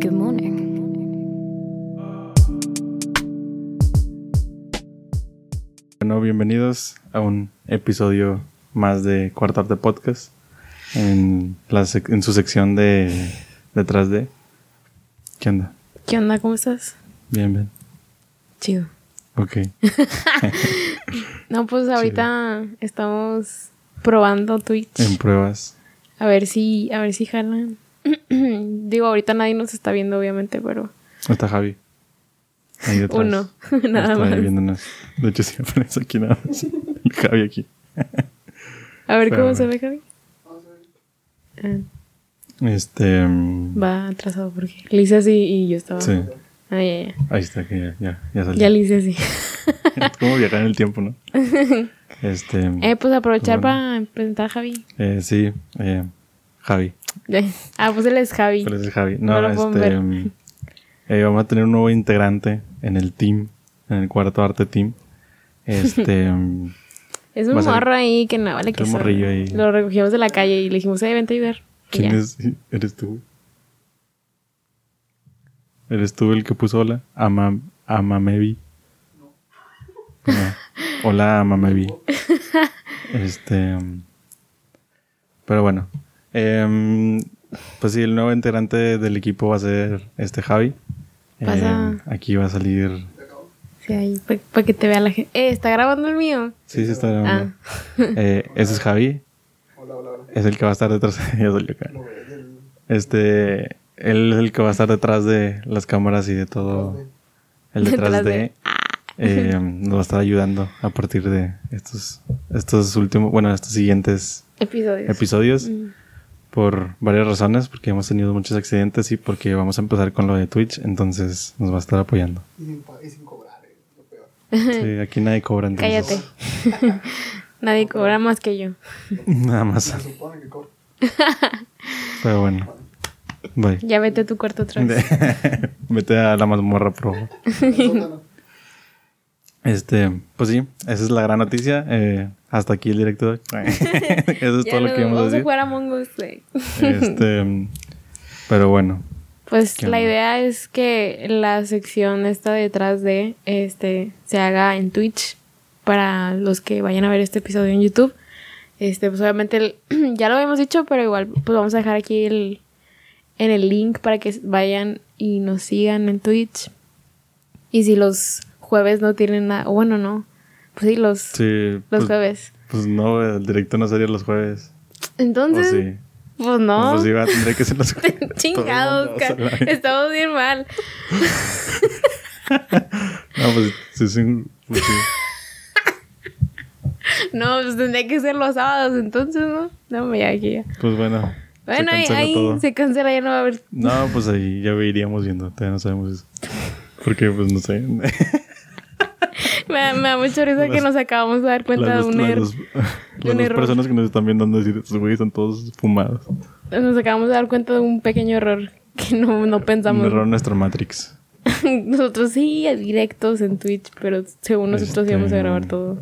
Good morning. Bueno, bienvenidos a un episodio más de Cuarto Arte Podcast en, la sec- en su sección de Detrás de. ¿Qué onda? ¿Qué onda? ¿Cómo estás? Bien, bien. Chido. Ok. No, pues ahorita estamos probando Twitch. En pruebas. A ver si, a ver si jalan. Digo, ahorita nadie nos está viendo, obviamente, pero Está Javi. Ahí detrás. uno, nada Está ahí más. viéndonos. De hecho, sí aparece aquí nada más. El Javi aquí. A ver cómo se ve, Javi. Ah, Este. mm, va atrasado porque le hice así y yo estaba. Sí. Ah, ya, ya. Ahí está, que ya, ya, ya salió. Ya le hice así. Es como viajar en el tiempo, ¿no? Este. Eh, pues aprovechar Bueno. para presentar a Javi. eh, sí, eh, Javi. Ah, pues él es Javi. ¿Cuál es el Javi? No, No este. eh, vamos a tener un nuevo integrante en el team, en el cuarto arte team. Este. mm, Es un morro ahí que no vale es que un morrillo ahí. Lo recogimos de la calle y le dijimos, eh, vente a ayudar. ¿Quién es? ¿Eres tú? ¿Eres tú el que puso hola? Ama, Amamevi. No. Hola, Amamevi. Este. mm, Pero bueno. Em, pues sí, el nuevo integrante del equipo va a ser este Javi. Em, aquí va a salir. Sí, ahí, para que te vea la gente. Eh, ¿está grabando el mío? Sí, sí, está grabando. Ah. Eh, ese es Javi. Es el que va a estar detrás. Ya salió acá. Este. Él es el que va a estar detrás de las cámaras y de todo. El detrás, de. Ah. eh, nos va a estar ayudando a partir de estos, estos últimos, bueno, estos siguientes Episodios. episodios. Mm. Por varias razones, porque hemos tenido muchos accidentes y porque vamos a empezar con lo de Twitch, entonces nos va a estar apoyando. Y sin, y sin cobrar, eh, lo peor. Sí, aquí nadie cobra entonces. Cállate. Nadie cobra más que yo. Nada más. Se supone que cobra. Pero bueno. Bye. Ya vete a tu cuarto otra vez. Vete a la mazmorra pro. Este, pues sí, esa es la gran noticia. Eh, hasta aquí el directo. Eso es Ya todo lo que íbamos a vamos a decir. jugar a Among. Este, pero bueno, Pues ¿Qué la onda? idea es que la sección esta detrás de este se haga en Twitch para los que vayan a ver este episodio en YouTube. Este, pues obviamente el- ya lo habíamos dicho, pero igual pues vamos a dejar aquí el en el link para que vayan y nos sigan en Twitch. Y si los jueves no tienen nada, o bueno, no. Pues sí, los sí. los pues, jueves. pues no, el directo no sería los jueves. ¿O Entonces, sí? pues no. Pues sí, va, tendría que ser los jueves. Chingados. Estamos bien mal. No, pues sí, sí, pues sí. No, pues tendría que ser los sábados, entonces, ¿no? No, me aquí ya. Pues bueno. Bueno, se ahí, ahí todo. se cancela, ya no va a haber. No, pues ahí ya iríamos viendo. Todavía no sabemos eso. Porque, pues no sé. Me, da- me da mucha risa que Las- nos acabamos de dar cuenta las de un las error. dos- las un error. personas que nos están viendo decir, estos güeyes están todos fumados. Nos acabamos de dar cuenta de un pequeño error que no, no Un pensamos. error en nuestro Matrix. nosotros sí, directos en Twitch, pero según nosotros Este- íbamos a grabar todo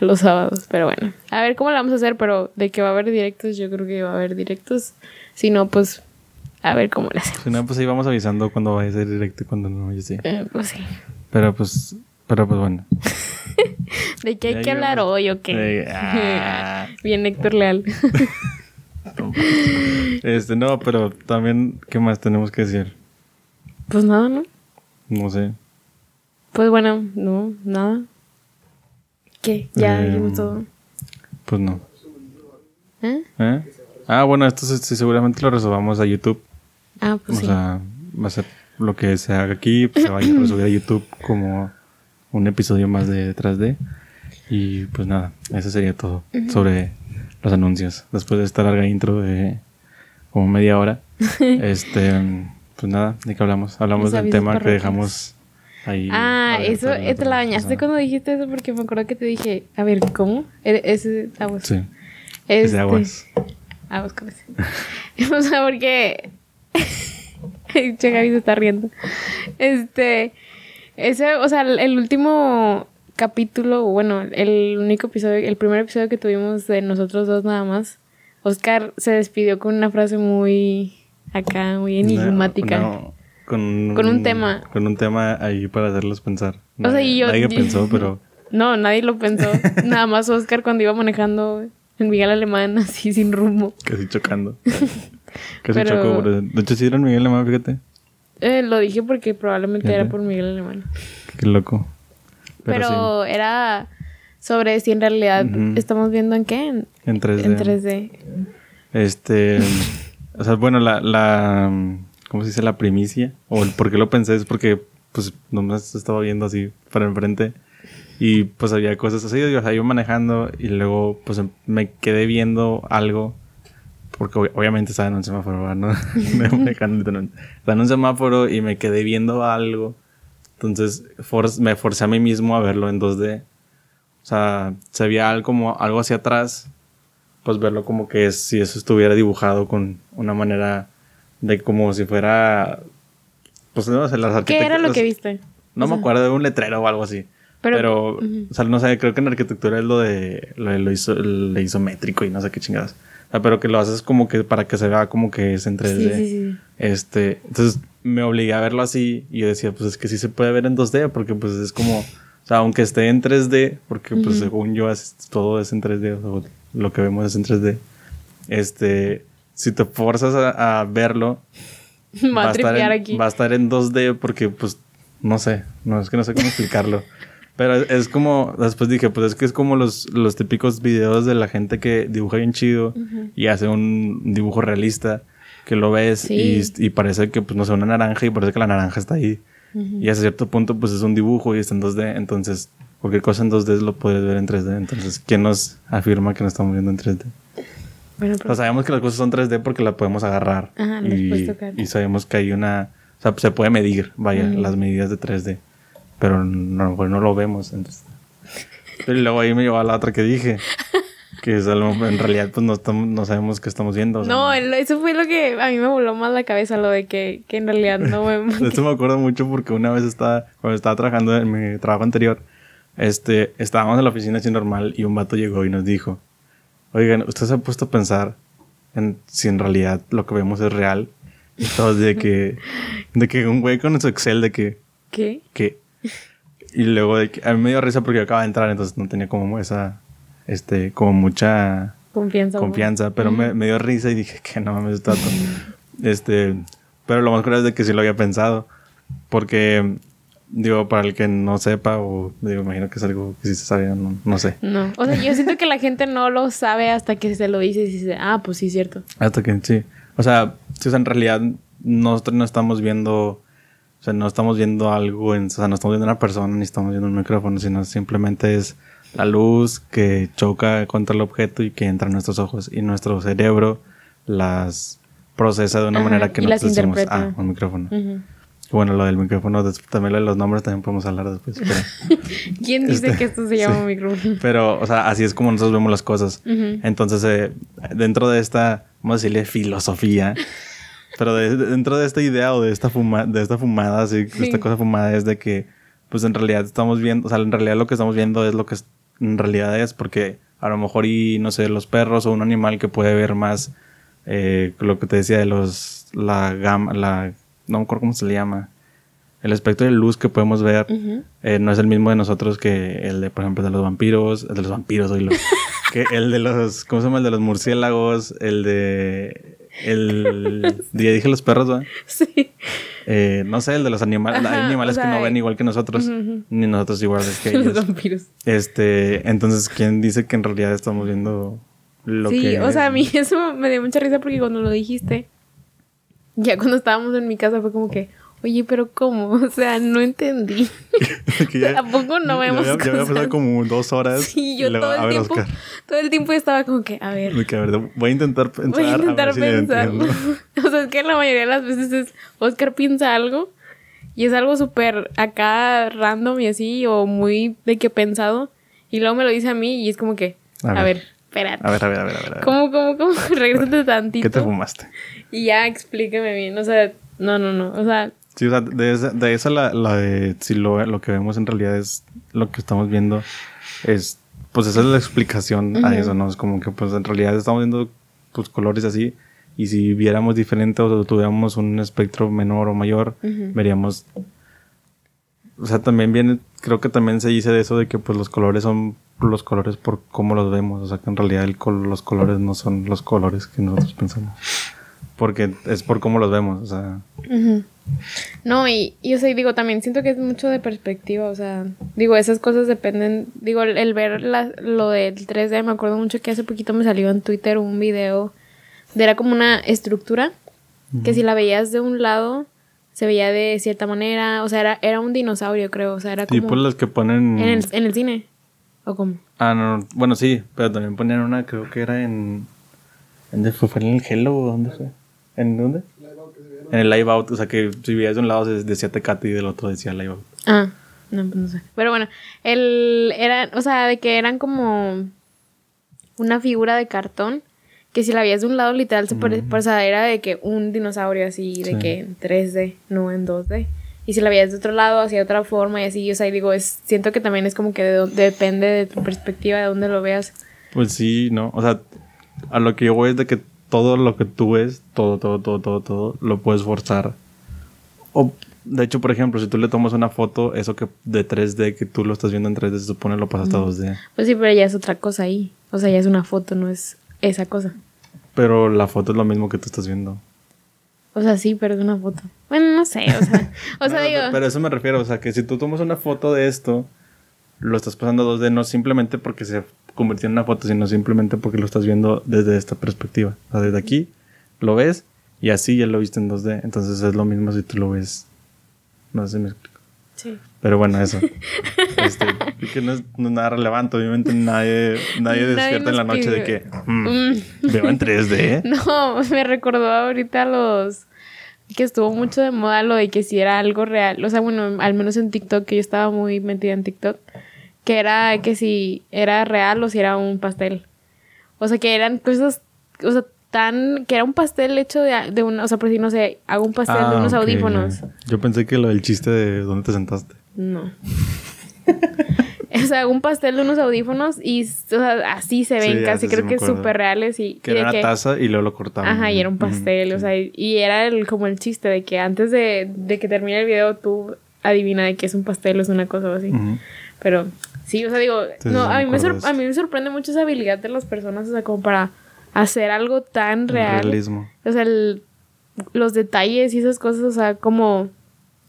los sábados. Pero bueno, a ver cómo lo vamos a hacer, pero de que va a haber directos, yo creo que va a haber directos. Si no, pues a ver cómo lo hacemos. Si no, pues ahí vamos avisando cuando vaya a ser directo y cuando no, yo sí. Eh, pues sí. Pero pues, pero pues bueno. ¿De qué hay Ya que hablar hoy o qué? Ah. Bien, Héctor Leal. Este, no, pero también, ¿qué más tenemos que decir? pues nada, ¿no? No sé. Pues bueno, no, nada. ¿Qué? Ya Eh, dijimos todo. Pues no. ¿Eh? ¿Eh? Ah, bueno, esto sí, sí, seguramente lo resolvamos a YouTube. Ah, pues o sí. sea, va a ser lo que se haga aquí, pues, se vaya a resubir a YouTube como un episodio más de detrás de. Y pues nada, eso sería todo sobre los anuncios. Después de esta larga intro de como media hora, este, pues nada, ¿de qué hablamos? Hablamos Los del tema que dejamos ahí. Ah, eso, te la bañaste cuando dijiste eso porque me acuerdo que te dije, a ver, ¿cómo? E- Ese aguas. Sí, es Este, de aguas. Aguas con ese. o sea, porque... che, Gaby se está riendo. Este... Ese, o sea, el, último capítulo, bueno, el único episodio, el primer episodio que tuvimos de nosotros dos nada más, Oscar se despidió con una frase muy acá muy enigmática. No, con, Con un tema. Con un tema ahí para hacerlos pensar. O sea, y yo- Nadie yo- pensó, pero No, nadie lo pensó. Nada más Oscar cuando iba manejando en Miguel Alemán así sin rumbo. casi chocando. Casi Pero- chocó. De hecho, sí era en Miguel Alemán, fíjate. Eh, lo dije porque probablemente era por Miguel Alemán. Qué loco. Pero, Pero, era sobre si en realidad estamos viendo en qué. En, en 3D. en 3D. Este. o sea, bueno, la, la. ¿Cómo se dice? La primicia. O el por qué lo pensé es porque, pues, nomás estaba viendo así para enfrente. Y pues había cosas así. O sea, iba manejando y luego, pues, me quedé viendo algo. Porque ob- obviamente estaba en un semáforo. ¿no? Me. Estaba en un semáforo y me quedé viendo algo. Entonces, for- me forcé a mí mismo a verlo en 2D. O sea, se veía algo como algo hacia atrás pues verlo como que es, si eso estuviera dibujado con una manera de como si fuera pues no sé las ¿Qué era lo que viste? no O me sea, acuerdo de un letrero o algo así pero, Pero- ujú. o sea no sé creo que en arquitectura es lo de lo, de lo iso- lo isométrico y no sé qué chingadas sea, pero que lo haces como que para que se vea como que es en 3D Sí, sí, sí. este entonces me obligué a verlo así y yo decía pues es que sí se puede ver en 2D porque pues es como o sea aunque esté en 3D porque pues según yo todo es en 3D o sea, lo que vemos es en 3D este si te forzas a, a verlo Me va a estar en, aquí. va a estar en 2D porque pues no sé no es que no sé cómo explicarlo pero es, como después dije pues es que es como los, los típicos videos de la gente que dibuja bien chido y hace un dibujo realista que lo ves Sí. y, y parece que pues no sé una naranja y parece que la naranja está ahí y hasta cierto punto pues es un dibujo y está en 2D entonces cualquier cosa en 2D lo puedes ver en 3D entonces ¿quién nos afirma que no estamos viendo en 3D? Bueno, O pero- sea, sabemos que las cosas son 3D porque las podemos agarrar. Ajá, y, tocar. y sabemos que hay una... O sea, se puede medir, vaya, Ujú. las medidas de 3D. Pero no, mejor no lo vemos. Entonces. Pero luego ahí me llevó a la otra que dije. Que es algo, en realidad pues no, estamos, no sabemos qué estamos viendo. o sea, no, eso fue lo que a mí me voló más la cabeza, lo de que, que en realidad no vemos. Esto me acuerdo mucho porque una vez estaba, cuando estaba trabajando en mi trabajo anterior, este, estábamos en la oficina así normal y un vato llegó y nos dijo, oigan, ¿usted se ha puesto a pensar en si en realidad lo que vemos es real? Y todos de que, de que un güey con su Excel de que, ¿Qué? que, y luego de que, a mí me dio risa porque yo acababa de entrar, entonces no tenía como esa, este, como mucha Confianza. confianza, pero me, me dio risa y dije que no mames, está todo. Este, pero lo más curioso es de que sí lo había pensado, porque, digo, para el que no sepa, o digo, imagino que es algo que sí se sabía, no, no sé. No, o sea, yo siento que la gente no lo sabe hasta que se lo dice y dice, ah, pues sí, cierto. Hasta que sí. O sea, sí, o sea, en realidad nosotros no estamos viendo, o sea, no estamos viendo algo, en, o sea, no estamos viendo una persona ni estamos viendo un micrófono, sino simplemente es la luz que choca contra el objeto y que entra en nuestros ojos y nuestro cerebro las procesa de una Ajá, manera que las nosotros decimos, ah, un micrófono. Ujú. Bueno, lo del micrófono, también lo de los nombres también podemos hablar después. Pero, ¿Quién dice Este, que esto se llama micrófono? pero, o sea, así es como nosotros vemos las cosas. Ujú. Entonces, eh, dentro de esta, vamos a decirle filosofía, pero de- de- dentro de esta idea o de esta, fuma, de esta fumada, así, Sí. esta cosa fumada es de que, pues en realidad estamos viendo, o sea, en realidad lo que estamos viendo es lo que en realidad es, porque a lo mejor y, no sé, los perros o un animal que puede ver más, eh, lo que te decía de los, la gama, la, no me acuerdo cómo se le llama, el espectro de luz que podemos ver eh, no es el mismo de nosotros que el de, por ejemplo, de los vampiros, el de los vampiros, oílo. que el de los, ¿cómo se llama? El de los murciélagos, el de, el, ya dije los perros, ¿verdad? Sí. Eh, no sé, el de los animales, hay animales o que no ven igual que nosotros, ni nosotros iguales que Los ellos. vampiros. Este, entonces, ¿quién dice que en realidad estamos viendo lo sí, que o sea, a mí eso me dio mucha risa porque cuando lo dijiste, ya cuando estábamos en mi casa fue como que, oye, pero ¿cómo? O sea, no entendí. que ya- ¿A poco no ya vemos había- Ya había pasado como dos horas. Sí, y yo todo el tiempo, Oscar. todo el tiempo estaba como que, a ver, a voy a intentar pensar. voy a intentar si pensar. o sea, es que la mayoría de las veces es Oscar piensa algo y es algo súper acá random y así, o muy de que pensado, y luego me lo dice a mí y es como que, A a, ver. ver, espérate. A ver, a ver, a ver. A ver. ¿Cómo, cómo, cómo? Regrésate tantito. ¿Qué te fumaste? Y ya explíqueme bien. O sea, no, no, no. O sea, Sí, o sea, de esa, de esa la, la de si lo, lo que vemos en realidad es lo que estamos viendo, es, pues esa es la explicación a Ujú. eso, ¿no? Es como que pues en realidad estamos viendo pues colores así Y si viéramos diferente o tuviéramos un espectro menor o mayor, veríamos... O sea, también viene, creo que también se dice de eso de que pues los colores son los colores por cómo los vemos. O sea, que en realidad el col- los colores no son los colores que nosotros pensamos. Porque es por cómo los vemos, o sea... Ujú. No, y, y, o sea, digo, también siento que es mucho de perspectiva, o sea, digo, esas cosas dependen, digo, el, el ver la- lo del 3D, me acuerdo mucho que hace poquito me salió en Twitter un video de era como una estructura que si la veías de un lado se veía de cierta manera, o sea, era, era un dinosaurio, creo, o sea, era como Tipo los que ponen... en, el, en el cine, o como. Ah, no, no, bueno, sí, pero también ponían una, creo que era en... ¿Dónde fue? ¿Fue en el Hello o dónde fue? ¿En dónde? En el Live Out, o sea que si veías de un lado decía Tecate y del otro decía Live Out. Ah, no, pues no sé. Pero bueno, el era, o sea, de que eran como una figura de cartón que si la veías de un lado literal se pare- o sea, era de que un dinosaurio así de Sí. que en 3D, no en 2D. Y si la veías de otro lado hacía otra forma y así, o sea, y digo, es siento que también es como que de depende de tu perspectiva de dónde lo veas. Pues sí, ¿no? O sea, a lo que yo voy es de que todo lo que tú ves, todo, todo, todo, todo, todo, lo puedes forzar. O, de hecho, por ejemplo, si tú le tomas una foto, eso que de 3D, que tú lo estás viendo en 3D, se supone lo pasaste a 2D. Pues sí, pero ya es otra cosa ahí. O sea, ya es una foto, no es esa cosa. Pero la foto es lo mismo que tú estás viendo. O sea, sí, pero es una foto. Bueno, no sé, o sea, o sea, No, digo, Pero a eso me refiero, o sea, que si tú tomas una foto de esto, lo estás pasando a 2D no simplemente porque se convirtió en una foto, sino simplemente porque lo estás viendo desde esta perspectiva. O sea, desde aquí lo ves y así ya lo viste en 2D. Entonces es lo mismo si tú lo ves. No sé si me explico. sí. Pero bueno, eso. este, que no es, no es nada relevante. Obviamente nadie, nadie Nadie despierta en la noche de que "Mm, veo en 3D. No, me recordó ahorita los que estuvo mucho de moda lo de que si era algo real, o sea, bueno, al menos en TikTok, que yo estaba muy metida en TikTok, que era que si era real o si era un pastel. O sea, que eran cosas, o sea, tan, que era un pastel hecho de, de un, o sea, por si no sé, hago un pastel de Ah, unos audífonos. Yo pensé que lo del chiste de dónde te sentaste. No. o sea, hago un pastel de unos audífonos y, o sea, así se ven Sí, casi, sí creo me que súper reales y, Que y era una que- taza y luego lo cortaban. Ajá, y era un pastel, o sí. sea, y- y era el, como el chiste de que antes de, de que termine el video tú adivina de que es un pastel o es una cosa o así. Ujú. Pero sí, o sea, digo, no, a, mí me a mí me sorprende mucho esa habilidad de las personas, o sea, como para hacer algo tan El real. realismo. O sea, el- los detalles y esas cosas, o sea, como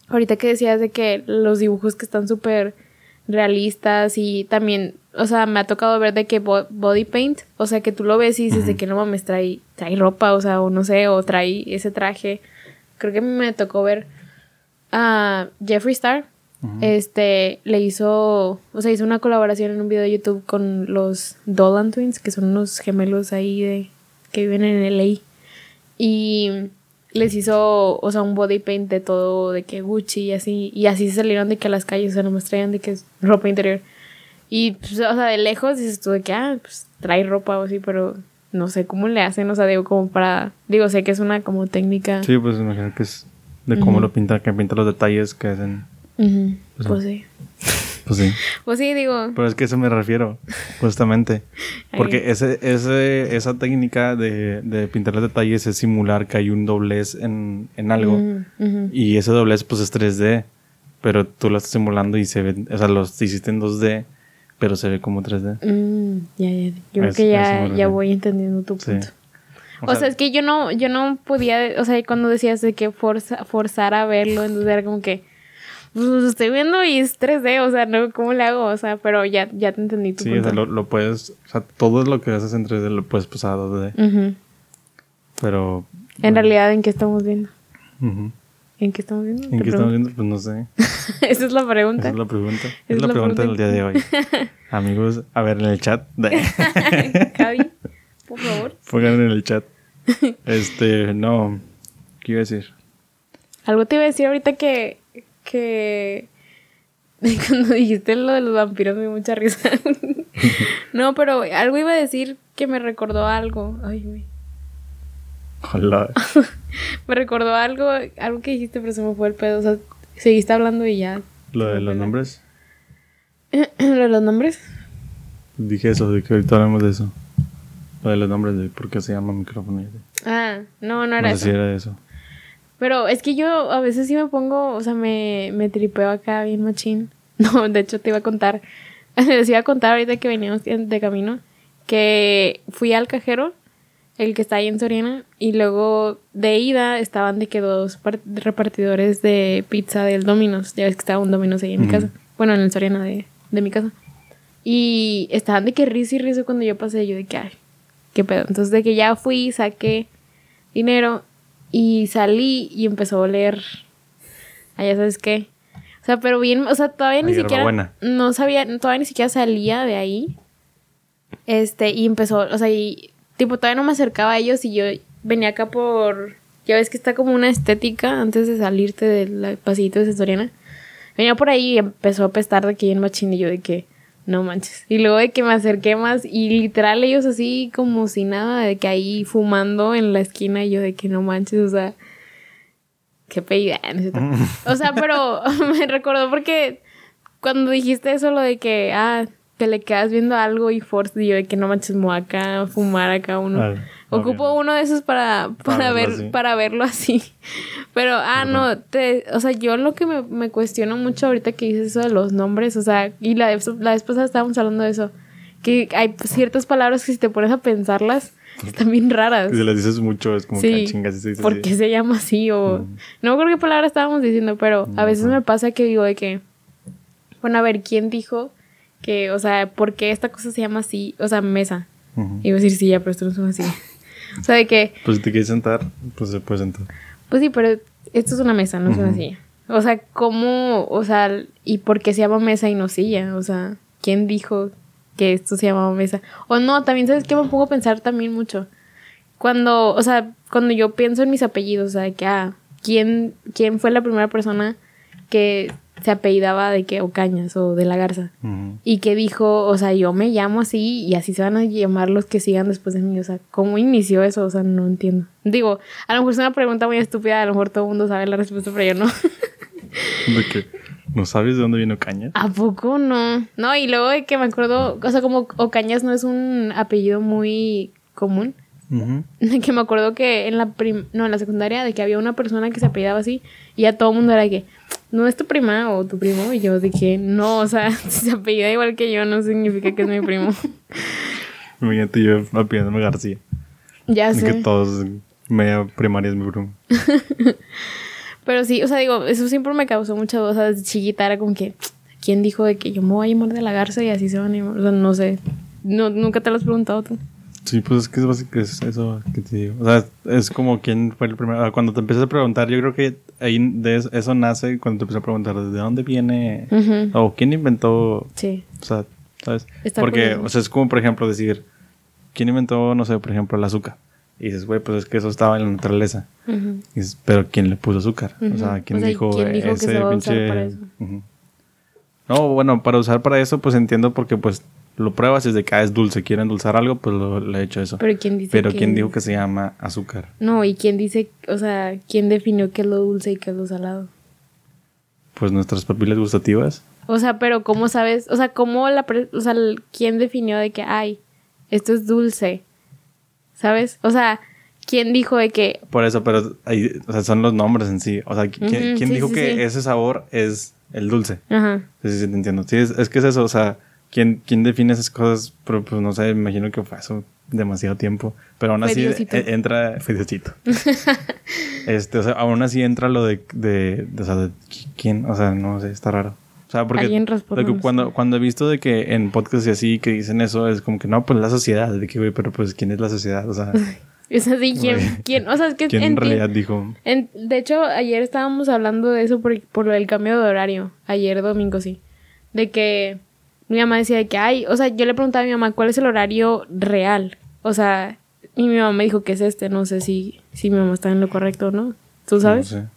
ahorita que decías de que los dibujos que están súper realistas y también, o sea, me ha tocado ver de que bo- body paint, o sea, que tú lo ves y dices de que no mames, trae, trae ropa, o sea, o no sé, o trae ese traje. Creo que me tocó ver a Jeffree Star. Este le hizo, o sea, hizo una colaboración en un video de YouTube con los Dolan Twins, que son unos gemelos ahí de que viven en LA. Y les hizo, o sea, un body paint de todo, de que Gucci y así. Y así se salieron de que a las calles, o sea, nomás traían de que es ropa interior. Y, pues, o sea, de lejos dices tú de que, ah, pues trae ropa o así, pero no sé cómo le hacen, o sea, digo, como para, digo, sé que es una como técnica. Sí, pues imagino que es de cómo lo pinta, que pinta los detalles que hacen. Ujú, Pues, Pues sí. Pues sí. Pues sí, digo. Pero es que a eso me refiero, justamente. Porque ese, ese, esa técnica de, de pintar los detalles es simular que hay un doblez en, en algo. Ujú, ujú. Y ese doblez pues es 3D. Pero tú lo estás simulando y se ve, o sea, lo hiciste en 2D, pero se ve como 3D. Mm, ya, ya. Yo creo Es- que eso me ya, ya voy entendiendo tu Sí. punto. O, sea, es que yo no, yo no podía, o sea, cuando decías de que forza, forzar a verlo, entonces era como que, pues lo estoy viendo y es 3D, o sea, no, ¿cómo le hago? O sea, pero ya, ya te entendí tu Sí, o punto. sea, lo, lo puedes, o sea, todo lo que haces en 3D lo puedes pasar a 2D. Ujú. Pero... En realidad, ¿en qué estamos viendo? ujú. ¿En qué estamos viendo? ¿En qué estamos viendo? Pues no sé. Esa es la pregunta. Esa es la pregunta. Esa Es la pregunta del día de hoy. Amigos, a ver en el chat. Javi, por favor. Pongan en el chat. Este, no. ¿Qué iba a decir? Algo te iba a decir ahorita que, que cuando dijiste lo de los vampiros me dio mucha risa. no, pero algo iba a decir que me recordó algo. Ay, güey. Hola. Me recordó algo, algo que dijiste, pero se me fue el pedo. O sea, seguiste hablando y ya. Lo de los nombres. ¿Lo de los nombres? Dije eso, de que ahorita hablamos de eso. Lo de los nombres, de por qué se llama micrófono. Ah, no, no No, era sé eso. si era eso. Pero es que yo a veces sí me pongo, o sea, me, me tripeo acá bien machín. No, de hecho te iba a contar, les iba a contar ahorita que veníamos en- de camino, que fui al cajero, el que está ahí en Soriana, y luego de ida estaban de que dos par- repartidores de pizza del Domino's, ya ves que estaba un Domino's ahí en mi casa, bueno, en el Soriana de, de mi casa. Y estaban de que risa y risa cuando yo pasé, yo de que, ay, qué pedo. Entonces de que ya fui, saqué dinero y salí y empezó a oler. Ah, ya sabes qué. O sea, pero bien, o sea, todavía ni siquiera. No sabía, todavía ni siquiera salía de ahí. Este, y empezó, o sea, y tipo, todavía no me acercaba a ellos y yo venía acá por. Ya ves que está como una estética antes de salirte del pasillito de Soriana. Venía por ahí y empezó a apestar de que en machín y yo de que no manches. Y luego de que me acerqué más y literal ellos así como si nada, de que ahí fumando en la esquina y yo de que no manches, o sea, qué pedida. o sea, pero me recordó porque cuando dijiste eso, lo de que, ah, te le quedas viendo algo y force, y yo de que no manches, me voy acá a fumar acá uno. Ocupo uno de esos para, para, Para verlo ver, así. para verlo así. Pero, ah, no, te, o sea, yo lo que me, me cuestiono mucho ahorita que dices eso de los nombres, o sea, y la, la vez pasada estábamos hablando de eso, que hay ciertas palabras que si te pones a pensarlas, están bien raras. Si les dices mucho, es como que Sí, ah, chingas, sí se dice ¿por qué se llama así? O Mm. no acuerdo qué palabra estábamos diciendo, pero a veces me pasa que digo de que, bueno, a ver, ¿quién dijo que, o sea, por qué esta cosa se llama así? O sea, mesa. Ujú. Iba a decir silla, pero esto no es así. O sea, de que, Pues si te quieres sentar, pues se puede sentar. pues sí, pero esto es una mesa, no es una silla. O sea, ¿cómo, o sea, y por qué se llama mesa y no silla? O sea, ¿quién dijo que esto se llamaba mesa? O no, también, ¿sabes qué? Me pongo a pensar también mucho. Cuando, o sea, cuando yo pienso en mis apellidos, o sea, de que, ah, ¿quién, quién fue la primera persona que se apellidaba de que Ocañas o de la Garza? Y que dijo, o sea, yo me llamo así y así se van a llamar los que sigan después de mí. O sea, ¿cómo inició eso? O sea, no entiendo. Digo, a lo mejor es una pregunta muy estúpida, a lo mejor todo el mundo sabe la respuesta, pero yo no. De que no sabes de dónde vino Caña. ¿A poco no? No, y luego de que me acuerdo, o sea, como Ocañas no es un apellido muy común. Que me acuerdo que en la prim no, en la secundaria, de que había una persona que se apellidaba así y a todo el mundo era de que, no es tu prima o tu primo. Y yo dije, no, o sea, si se apellida igual que yo no significa que es mi primo. Imagínate yo apellidándome García. ya sé. que todos, media primaria es mi primo. Pero sí, o sea, digo, eso siempre me causó mucha duda. O sea, desde chiquita era como que, ¿quién dijo de que yo me voy a llamar de la garza y así se van a llamar? O sea, no sé. No, nunca te lo has preguntado tú. Sí, pues es que es básico es eso que te digo. O sea, es como quién fue el primero. Cuando te empiezas a preguntar, yo creo que ahí de eso, eso nace cuando te empiezas a preguntar de dónde viene Ujú. o quién inventó, Sí. o sea, ¿sabes? Está Porque, curioso. o sea, es como por ejemplo decir, ¿quién inventó, no sé, por ejemplo, el azúcar? Y dices, güey, pues es que eso estaba en la naturaleza. Ujú. Y dices, pero ¿quién le puso azúcar? O sea, ¿quién O sea, ¿y dijo, quién dijo que ese se va a usar pinche... para eso? Ujú. No, bueno, para usar para eso, pues entiendo porque pues lo pruebas y es de que ah, es dulce, quiere endulzar algo, pues lo, le he hecho eso. Pero ¿quién dice Pero que- ¿quién dijo que se llama azúcar? No, y quién dice, o sea, quién definió qué es lo dulce y qué es lo salado. Pues nuestras papilas gustativas. O sea, pero ¿cómo sabes? O sea, ¿cómo la... pre- O sea, ¿quién definió de que, ay, esto es dulce? ¿Sabes? O sea, ¿quién dijo de que... Por eso, pero ahí, o sea, son los nombres en sí. O sea, ¿quién, quién sí, dijo sí, que sí. ese sabor es el dulce? Ajá. Sí, sí, sí, te entiendo. Sí, es, es que es eso, o sea, ¿quién, quién define esas cosas? Pero pues no sé, me imagino que fue eso demasiado tiempo. Pero aún así eh, entra. Fue Diosito. este, o sea, aún así entra lo de, de, de, o sea, de qui- quién, o sea, no sé, está raro. O sea, porque que cuando, cuando he visto de que en podcasts y así que dicen eso, es como que no, pues la sociedad. De que, güey, pero pues ¿quién es la sociedad? O sea, Es así, ¿quién? ¿Quién? O sea, es que... ¿quién en enti- realidad dijo? En- de hecho, ayer estábamos hablando de eso por, por del cambio de horario. Ayer domingo, sí. De que mi mamá decía de que, ay, o sea, yo le preguntaba a mi mamá cuál es el horario real. O sea, y mi mamá me dijo que es este. No sé si, si mi mamá está en lo correcto o no. ¿Tú sabes? No sé.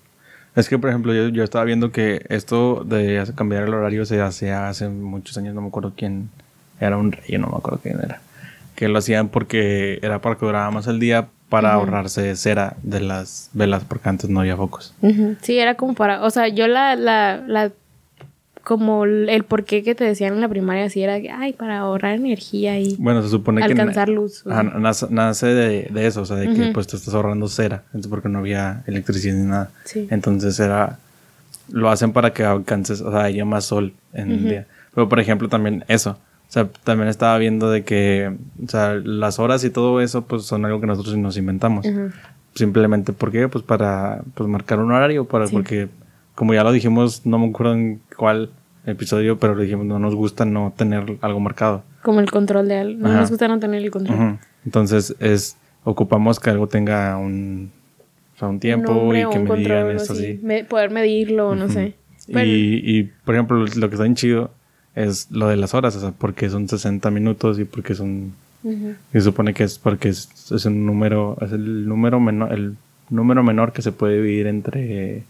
Es que, por ejemplo, yo, yo estaba viendo que esto de cambiar el horario se hacía hace muchos años, no me acuerdo quién era un rey, no me acuerdo quién era. Que lo hacían porque era para que durara más el día para ahorrarse cera de las velas, porque antes no había focos. Sí, era como para, o sea, yo la, la, la como el, porqué que te decían en la primaria, así era, que, ay, para ahorrar energía y Bueno, se supone que... alcanzar luz. Ajá, nace, de, de eso, o sea, de que pues te estás ahorrando cera, entonces porque no había electricidad ni nada. Sí. Entonces era, lo hacen para que alcances, o sea, haya más sol en el día. Pero por ejemplo también eso, o sea, también estaba viendo de que, o sea, las horas y todo eso pues son algo que nosotros nos inventamos. Simplemente, ¿por qué? Pues para pues, marcar un horario, para, Sí. porque como ya lo dijimos, no me acuerdo en cuál episodio, pero lo dijimos, no nos gusta no tener algo marcado. Como el control de algo. No Ajá. nos gusta no tener el control. Entonces es ocupamos que algo tenga un, o sea, un tiempo nombre y que un me digan esto así. así. Me- poder medirlo, no sé. Pero- Y, y, por ejemplo, lo que está bien chido es lo de las horas, o sea, porque son 60 minutos y porque son Ujú. se supone que es porque es, es un número es el número menor el número menor que se puede dividir entre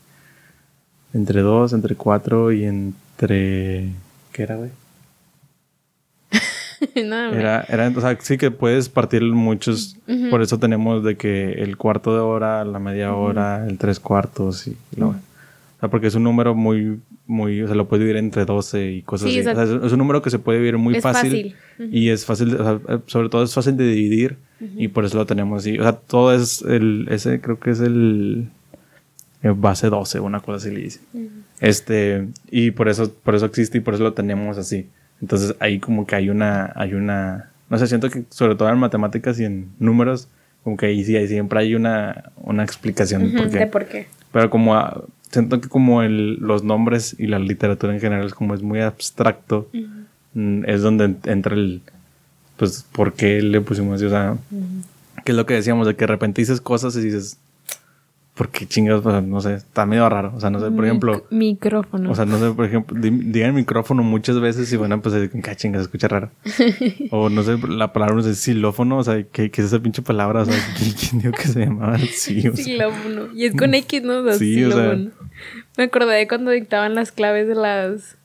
entre 2, entre 4 y entre ¿qué era, güey? Me- Era, era, o sea, sí que puedes partir muchos, por eso tenemos de que el cuarto de hora, la media hora, el tres cuartos y la- o sea, porque es un número muy, muy, o sea, lo puedes dividir entre 12 y cosas Sí, así. O sea, es, es un número que se puede dividir muy Es fácil, fácil. Y es fácil, o sea, sobre todo es fácil de dividir y por eso lo tenemos así. O sea, todo es el, ese creo que es el base 12, una cosa así le dice. Este, y por eso, por eso existe y por eso lo tenemos así. Entonces ahí como que hay una, hay una, no sé, siento que sobre todo en matemáticas y en números, como que ahí sí, ahí siempre hay una, una explicación por qué. de por qué. Pero como ah, siento que como el, los nombres y la literatura en general es como es muy abstracto, mm, es donde en- entra el, pues, ¿por qué le pusimos así? O sea, que es lo que decíamos, de que de repente dices cosas y dices, ¿por qué chingados? O sea, no sé, está medio raro. O sea, no sé, por ejemplo... Mic- micrófono. O sea, no sé, por ejemplo, di- digan micrófono muchas veces y bueno, pues ¿qué chingas? Se escucha raro. o no sé, la palabra no sé, xilófono, o sea, ¿qué, qué es esa pinche palabra? O sea, ¿quién, dijo que se llamaba así? O sea, Xilófono. Y es con X, ¿no? O sea, Sí, o sea. Me acordé de cuando dictaban las claves de las.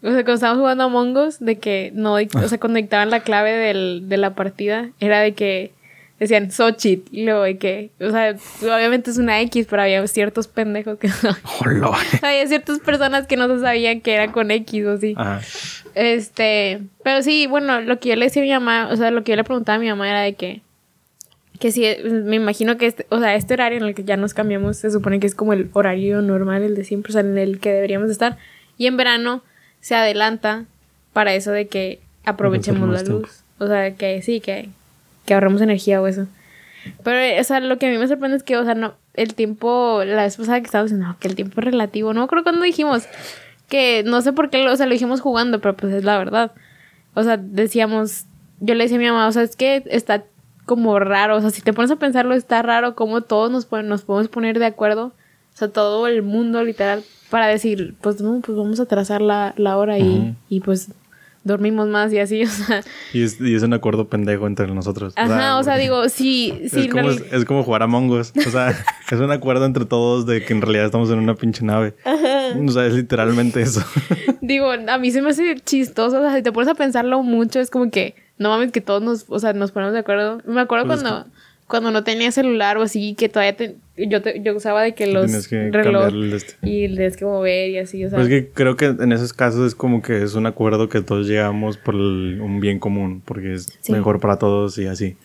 O sea, cuando estábamos jugando a Among Us, de que no. O sea, cuando dictaban la clave del, de la partida, era de que decían Xochitl. Y luego de que. O sea, obviamente es una X, pero había ciertos pendejos que no. ¡Hola! había ciertas personas que no se sabían que era con X o así. Ajá. Este, pero sí, bueno, lo que yo le decía a mi mamá, o sea, lo que yo le preguntaba a mi mamá era de que, que sí, me imagino que este, o sea, este horario en el que ya nos cambiamos, se supone que es como el horario normal, el de siempre, o sea, en el que deberíamos estar. Y en verano se adelanta para eso de que aprovechemos la tiempo. luz. O sea, que sí, que, que ahorremos energía o eso. Pero, o sea, lo que a mí me sorprende es que, o sea, no, el tiempo, la vez pasada que estábamos diciendo, no, que el tiempo es relativo. No creo cuando dijimos que, no sé por qué, lo- o sea, lo dijimos jugando, pero pues es la verdad. O sea, decíamos, yo le decía a mi mamá, o sea, es que está como raro, o sea, si te pones a pensarlo, está raro cómo todos nos, pon- nos podemos poner de acuerdo, o sea, todo el mundo literal, para decir, pues no, pues vamos a trazar la, la hora y, Ujú. y pues dormimos más y así, o sea, Y es, y es un acuerdo pendejo entre nosotros. ajá, o sea, porque digo, sí, sí, es, como, real- es como jugar a Mongos. O sea, es un acuerdo entre todos de que en realidad estamos en una pinche nave. O sea, es literalmente eso. Digo, a mí se me hace chistoso, o sea, si te pones a pensarlo mucho, es como que, no mames, que todos nos, o sea, nos ponemos de acuerdo. Me acuerdo Pues es cuando, cuando no tenía celular o así, que todavía te- yo, te- yo usaba de que los Tienes que reloj este. y tienes que mover y así, o sea. Pues es que creo que en esos casos es como que es un acuerdo que todos llegamos por el- un bien común, porque es Sí. mejor para todos y así.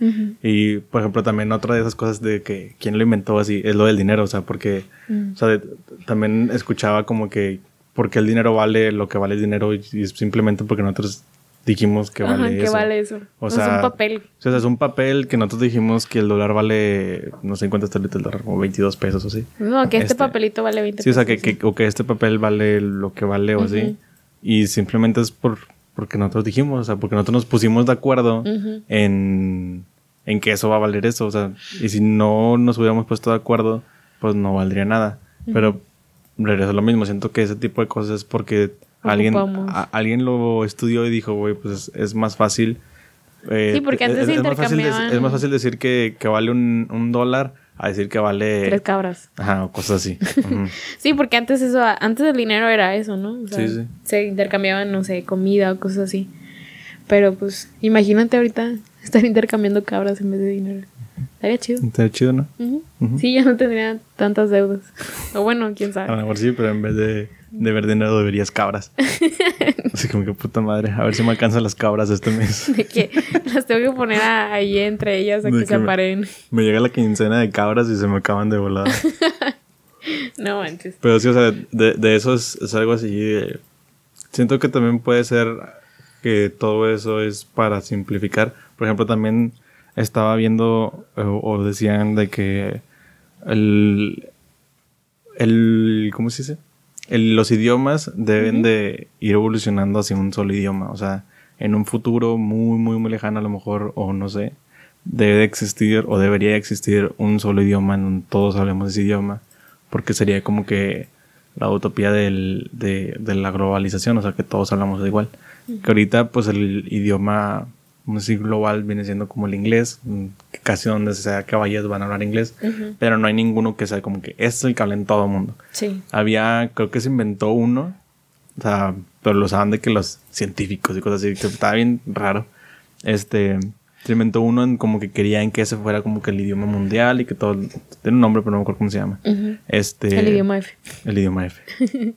Y, por ejemplo, también otra de esas cosas de que quién lo inventó así es lo del dinero, o sea, porque, Mm. o sea, de- también escuchaba como que porque el dinero vale lo que vale el dinero y, y es simplemente porque nosotros dijimos que Ajá, vale que eso. vale eso. O O sea, sea, es un papel. O sea, es un papel que nosotros dijimos que el dólar vale, no sé en cuánto está ahorita el dólar, como 22 pesos o así. No, que este, este- papelito vale 20 Sí, o sea, que, pesos, que- o que este papel vale lo que vale o así. Ujú. Y simplemente es por porque nosotros dijimos, o sea, porque nosotros nos pusimos de acuerdo Ujú. en, en que eso va a valer eso. O sea, y si no nos hubiéramos puesto de acuerdo, pues no valdría nada. Pero regreso a lo mismo, siento que ese tipo de cosas es porque alguien, a- alguien lo estudió y dijo, güey, pues es, más fácil. eh, Sí, porque antes es, se es más fácil, de- es más fácil decir que, que vale un, un dólar a decir que vale... Tres cabras. Ajá, o cosas así. Sí, porque antes eso, antes del dinero era eso, ¿no? O sea, Sí, sí. Se intercambiaban, no sé, comida o cosas así. Pero pues, imagínate ahorita estar intercambiando cabras en vez de dinero. Estaría chido. Está chido, ¿no? Sí, ya no tendría tantas deudas. O bueno, quién A sabe. lo mejor sí, pero en vez de, de ver dinero deberías cabras. Así como que puta madre, a ver si me alcanzan las cabras este mes. De que las tengo que poner a- ahí entre ellas a De que que se aparen. Me llega la quincena de cabras y se me acaban de volada. No manches. Pero sí, o sea, de, de eso es, es algo así. de- siento que también puede ser que todo eso es para simplificar. Por ejemplo, también estaba viendo eh, o decían de que el, el ¿cómo se dice? El- los idiomas deben de ir evolucionando hacia un solo idioma. O sea, en un futuro muy, muy, muy lejano a lo mejor, o no sé, debe de existir o debería existir un solo idioma en donde todos hablemos ese idioma. Porque sería como que la utopía del, de, de la globalización, o sea, que todos hablamos igual. Que ahorita, pues, el idioma, decir, global viene siendo como el inglés, mm, casi donde sea que vayas van a hablar inglés, pero no hay ninguno que sea como que es el que habla en todo el mundo. Sí. Había, creo que se inventó uno, o sea, pero lo saben de que los científicos y cosas así, que estaba bien raro. Este, se inventó uno en como que querían que ese fuera como que el idioma mundial y que todo, tiene un nombre, pero no me acuerdo cómo se llama. Ujú. Este, El idioma F. el idioma F.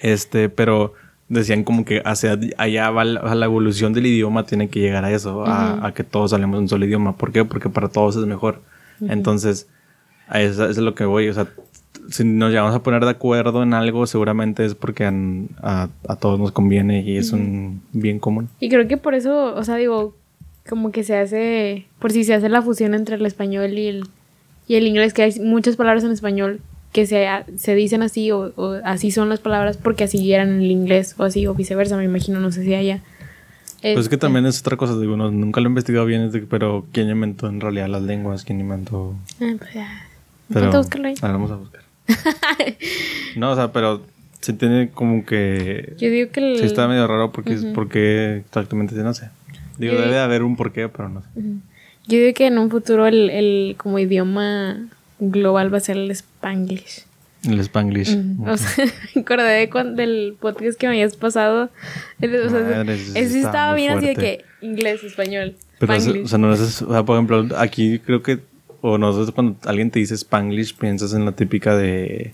este, pero decían como que hacia allá va la, a la evolución del idioma tiene que llegar a eso, a, a que todos hablemos un solo idioma. ¿Por qué? Porque para todos es mejor. Entonces, a eso, eso es lo que voy. O sea, si nos llegamos a poner de acuerdo en algo, seguramente es porque an- a, a todos nos conviene y es un bien común. Y creo que por eso, o sea, digo, como que se hace, por si se hace la fusión entre el español y el, y el inglés, que hay muchas palabras en español que se, se dicen así o, o así son las palabras porque así eran en el inglés o así o viceversa, me imagino, no sé si haya. Pues es que Este, también es otra cosa, digo, no- nunca lo he investigado bien, pero ¿quién inventó en realidad las lenguas? ¿Quién inventó...? ah, pues ya. Pero, Intenta buscarlo ahí. a ver, vamos a buscar. no, o sea, pero se tiene como que... Yo digo que el... Sí está medio raro porque, porque exactamente no sé. Digo, Yo debe de haber un porqué, pero no sé. Yo digo que en un futuro el, el como idioma global va a ser el spanglish. El spanglish. O sea, me acordé de del podcast que me habías pasado. El- o sea, Madre, ese sí estaba bien así de fuerte. que inglés, español, Pero, o sea, spanglish. o sea, no es, o sea, por ejemplo, aquí creo que, o nosotros cuando alguien te dice spanglish, piensas en la típica de,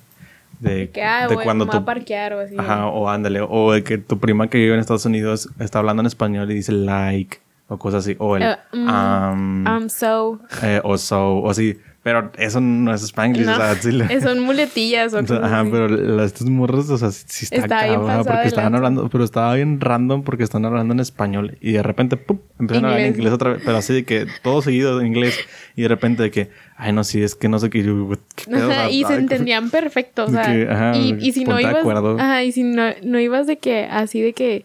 de, que, ah, de cuando voy a tú, parquear o así. ajá, o ándale, o de que tu prima que vive en Estados Unidos está hablando en español y dice like, o cosas así, o el, Eh, mm, um, I'm so... eh, o so, o así, pero eso no es spanglish, No, o sea, sí le- son muletillas o cosas ajá, así. pero la- estos morros, o sea, sí, está, Está bien porque estaban hablando, pero estaba bien random porque están hablando en español y de repente, ¡pum! empiezan a hablar en Inglés. otra vez, pero así de que todo seguido en inglés y de repente de que, ay, no, sí, es que no sé qué, yo, ¿qué pedo? O Ajá, sea, y se entendían perfecto, o sea, que, ajá, y, y si no ibas, acuerdo. ajá, y si no, no ibas de que, así de que,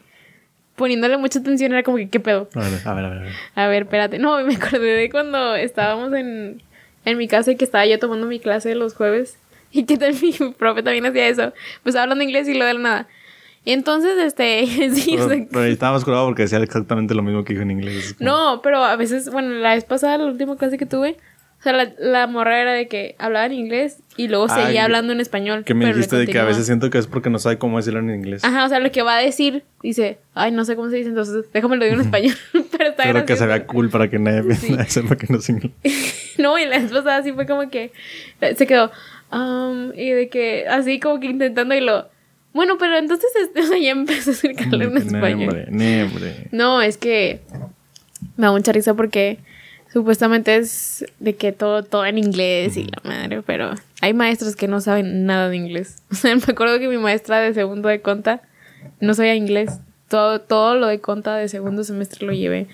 poniéndole mucha atención era como que, ¿qué pedo? A ver, a ver, a ver. A ver, espérate. No, me acordé de cuando estábamos en, en mi casa y que estaba yo tomando mi clase los jueves. Y que tal- mi profe también hacía eso. Pues hablando inglés y lo de la nada. Y entonces, este, sí, o Pero, sea, pero ahí estaba más curado porque decía exactamente lo mismo que dijo en inglés. Como- no, pero a veces, bueno, la vez pasada, la última clase que tuve, o sea, la, la morra era de que hablaba en inglés y luego Ah, seguía hablando en español. Que me dijiste de que a veces siento que es porque no sabe cómo decirlo en inglés. Ajá, o sea, lo que va a decir, dice, ay, no sé cómo se dice, entonces déjame lo digo en español. Pero está Pero que se vea cool para que nadie, Sí. sepa que no es inglés. No, y la vez pasada sí fue como que eh, se quedó. um, y de que así como que intentando y lo. Bueno, pero entonces este, o sea, ya empezó a acercarle en español. No, es que me da mucha risa porque supuestamente es de que todo, todo en inglés y la madre, pero hay maestros que no saben nada de inglés. O sea, me acuerdo que mi maestra de segundo de conta no sabía inglés. Todo, todo lo de conta de segundo semestre lo llevé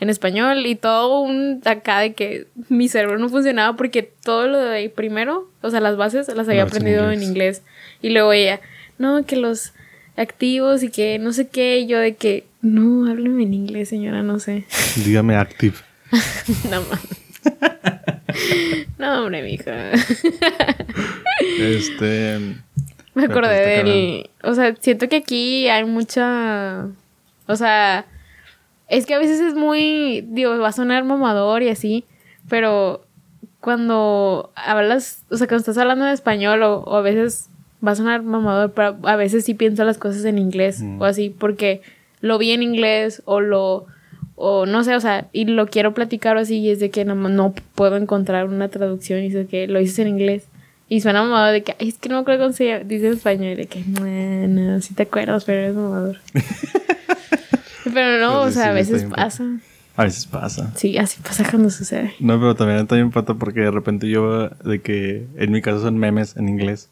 en español y todo un acá de que mi cerebro no funcionaba porque todo lo de primero, o sea, las bases las había en aprendido en inglés. Y luego ella, no, que los activos y que no sé qué, y yo de que, no, háblame en inglés, señora, no sé. Dígame active. no. No, hombre, mija. Este. Me acordé pues, está del. O sea, siento que aquí hay mucha. O sea, es que a veces es muy. Digo, va a sonar mamador y así, pero cuando hablas. O sea, cuando estás hablando en español, o, o a veces va a sonar mamador, pero a veces sí pienso las cosas en inglés Mm. o así, porque lo vi en inglés o lo. o no sé, o sea, y lo quiero platicar así y es de que no, no puedo encontrar una traducción y dice que lo dices en inglés. Y suena mamado de que, "Ay, es que no me acuerdo cómo se dice en español. Y de que, bueno, sí te acuerdas, pero eres mamador. pero no, Pues o sí, sea, a veces pasa. A veces pasa. Sí, así pasa cuando sucede. No, pero también bien pata porque de repente yo, de que en mi caso son memes en inglés.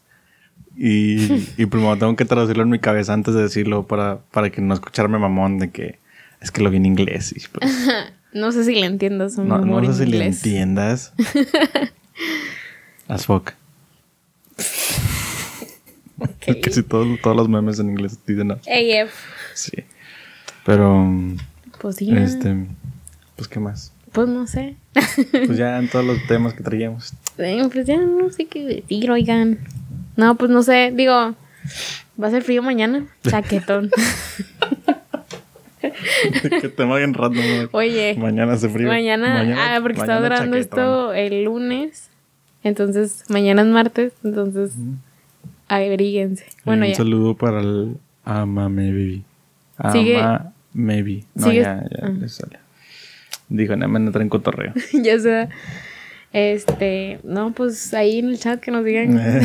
Y, y primero tengo que traducirlo en mi cabeza antes de decirlo para, para que no escucharme mamón de que es que lo vi en inglés. Y pues, No sé si le entiendas un no, no sé en si le entiendas. As fuck. Ok. Casi todos, todos los memes en inglés dicen AF. AF. Sí. Pero, Pues sí. este, pues qué más. Pues no sé. Pues ya en todos los temas que traíamos. Eh, pues ya no sé qué decir, oigan. No, pues no sé. Digo, va a ser frío mañana. Chaquetón. Qué tema bien random. güey. Oye. Mañana hace frío. Mañana, ah, porque estaba mañana grabando chaquetón. esto el lunes. Entonces, mañana es martes. Entonces, abríguense. Bueno, un ya. saludo para el Ama Maybe. Ama Sigue- Maybe. No, sigue- ya, ya ah. le sale. Dijo, no me entra en cotorreo. ya sea. Este, no, pues ahí en el chat que nos digan.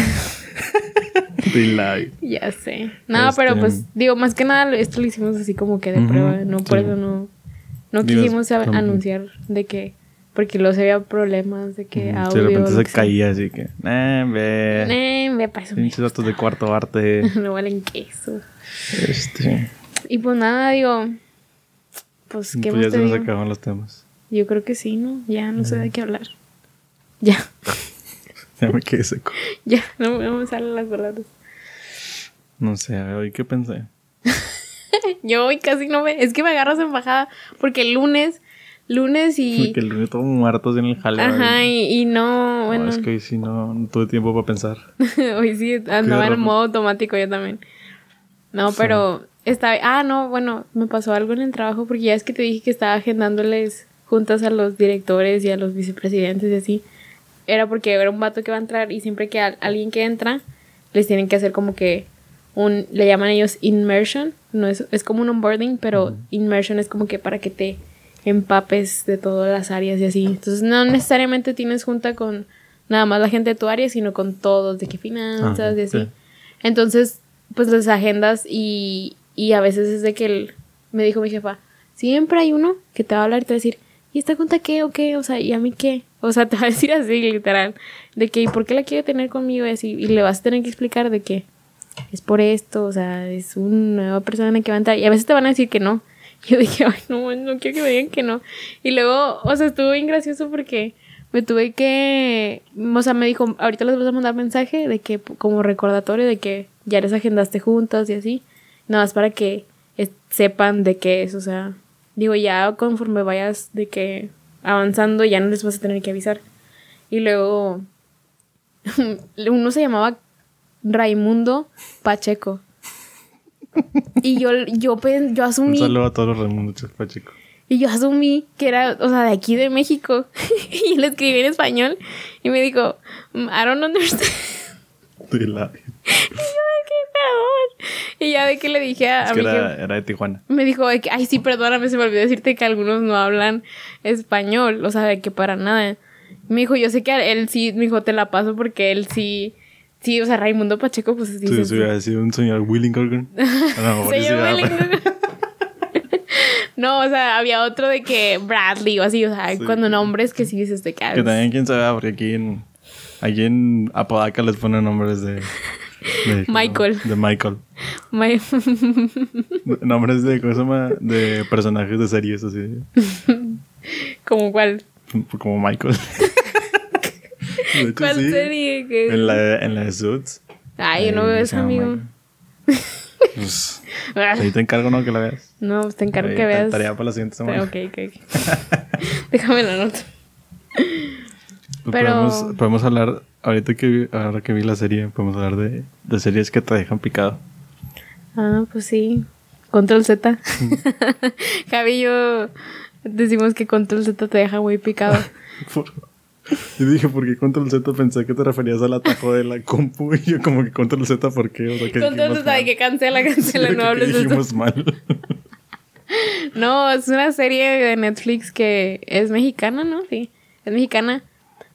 Ya sé. No, Este- pero pues, digo, más que nada, esto lo hicimos así como que de prueba. No, por sí. eso no. No quisimos anunciar de que. Porque luego se había problemas de que Si audio. de repente se caía así que, eh, ve. Eh, me pasó. Pinches datos de cuarto arte. no valen queso. este. Y pues nada, digo. Pues, ¿qué Pues más ya te se nos acaban los temas. Yo creo que sí, ¿no? Ya no sé de qué hablar. Ya, Ya me quedé seco. ya, no, no me salen las palabras. No sé, a ver, hoy qué pensé. Yo hoy casi no me. Es que me agarras en bajada. Porque el lunes. Lunes y. Porque el lunes todo muertos en el jale. Ajá, y, y no. No, Bueno, es que hoy sí no, no tuve tiempo para pensar. hoy sí andaba en modo automático yo también. No, Sí. pero. Está, ah, no, bueno, me pasó algo en el trabajo porque ya es que te dije que estaba agendándoles juntas a los directores y a los vicepresidentes y así. Era porque era un vato que va a entrar y siempre que al- alguien que entra les tienen que hacer como que un, le llaman ellos immersion, no es, es como un onboarding, pero immersion es como que para que te empapes de todas las áreas y así. Entonces no necesariamente tienes junta con nada más la gente de tu área, sino con todos, de que finanzas y así. sí. Entonces, pues las agendas y, y a veces es de que el- me dijo mi jefa, siempre hay uno que te va a hablar y te va a decir, ¿y esta cuenta qué o qué? O sea, ¿y a mí qué? O sea, te va a decir así, literal, de que, ¿y por qué la quiere tener conmigo? Y así, y le vas a tener que explicar de que es por esto, o sea, es una nueva persona que va a entrar. Y a veces te van a decir que no. Yo dije, ay, no, no quiero que me digan que no. Y luego, o sea, estuvo bien gracioso porque me tuve que, o sea, me dijo, ahorita les vas a mandar mensaje de que, como recordatorio de que ya les agendaste juntas y así. Nada más para que sepan de qué es, o sea, digo, ya conforme vayas de que avanzando ya no les vas a tener que avisar. Y luego, uno se llamaba Raimundo Pacheco. Y yo, yo, yo Un asumí, saludo a todos los Raimundos Pacheco. y yo asumí que era, o sea, de aquí de México. y le escribí en español y me dijo, "Mm, I don't understand. Y yo que, perdón. Y ya de que le dije a, Es a que mi era, jefe- era de Tijuana. me dijo de que, ay, sí, perdóname, se me olvidó decirte que algunos no hablan español, o sea, de que para nada. Me dijo, yo sé que él sí, me dijo, te la paso porque él sí, sí, o sea, Raimundo Pacheco, pues sí. Si hubiera sido un señor Willingham. A lo mejor se sí llama hubiera- el- No, o sea, había otro de que Bradley o así, o sea, Sí. cuando nombres que sí dices de que... Que también quién sabe, porque aquí en, aquí en Apodaca les ponen nombres de... de Michael. De Michael. My- Nombres de, ¿cómo se llama? De personajes de series, así. como cuál, Como Michael. De hecho, cuál sí. serie que... En la, en la de Suits. Ay, yo no veo eso, amigo. Pues, Ah, ahí te encargo, ¿no? Que la veas. No, pues te encargo Ahí, que veas. Tarea para la siguiente semana. Ok, ok, ok. Déjame la nota. Pues Pero- Podemos, podemos hablar, ahorita que, vi- ahora que vi la serie, podemos hablar de, de series que te dejan picado. Ah, pues sí. Control Z. Javi y yo decimos que Control Z te deja muy picado. Yo dije, ¿por qué Control Z? Pensé que te referías al atajo de la compu. Y yo como que Control Z, ¿por qué? O sea, que Control Z que cancela, cancela, no hables de dijimos mal. No, es una serie de Netflix que es mexicana, ¿no? Sí, es mexicana.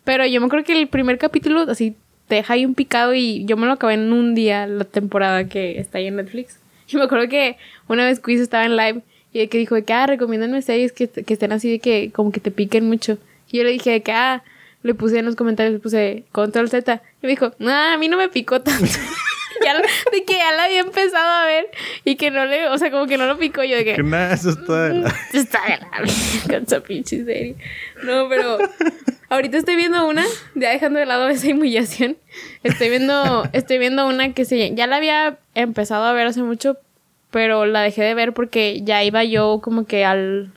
Pero yo me acuerdo que el primer capítulo así te deja ahí un picado y yo me lo acabé en un día la temporada que está ahí en Netflix. Y me acuerdo que una vez Quiz estaba en live y de que dijo de que, ah, recomiéndenme series que, que estén así de que como que te piquen mucho. Y yo le dije de que, ah, le puse en los comentarios, le puse control Z. Y me dijo, no, a mí no me picó tanto. ya, de que ya la había empezado a ver y que no le, o sea, como que no lo picó yo de que... Que nada, eso está de la- Está de la con pinche serie. No, pero ahorita estoy viendo una, ya dejando de lado esa humillación. Estoy viendo, estoy viendo una que se ya la había empezado a ver hace mucho, pero la dejé de ver porque ya iba yo como que al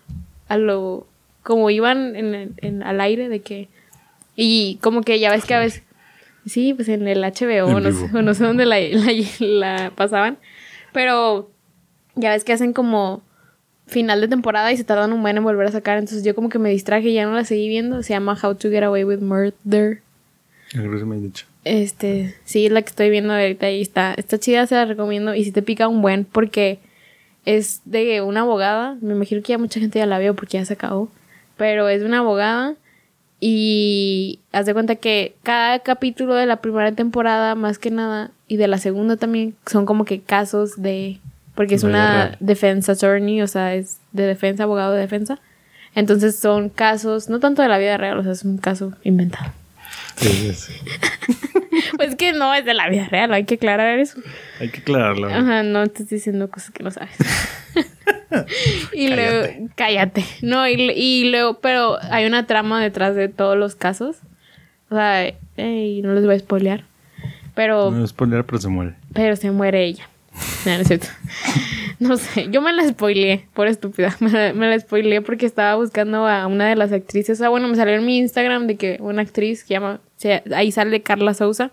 a lo como iban en, en- al aire de que y como que ya ves que a veces sí, pues en el HBO En no sé, o no sé dónde la, la, la pasaban, pero ya ves que hacen como final de temporada y se tardan un buen en volver a sacar. Entonces yo como que me distraje y ya no la seguí viendo. Se llama How to Get Away with Murder. Me dicho. Este, sí, es la que estoy viendo ahorita y está, está chida, se la recomiendo. Y si te pica un buen, porque es de una abogada. Me imagino que ya mucha gente ya la vio porque ya se acabó. Pero es de una abogada. Y haz de cuenta que cada capítulo de la primera temporada, más que nada, y de la segunda también, son como que casos de. Porque es una real. defense attorney, o sea, es de defensa, abogado de defensa. Entonces son casos, no tanto de la vida real, o sea, es un caso inventado. Sí, sí. Pues que no es de la vida real, hay que aclarar eso. Hay que aclararlo. Ajá, no estoy diciendo cosas que no sabes. y luego, cállate. No, y, y luego, pero hay una trama detrás de todos los casos. O sea, ey, no les voy a spoilear. Pero, No es spoiler, pero se muere. pero se muere ella. No, no es cierto. No sé, yo me la spoileé, por estúpida. Me la, me la spoileé porque estaba buscando a una de las actrices. O sea, bueno, me salió en mi Instagram de que una actriz que llama, se- ahí sale Carla Souza.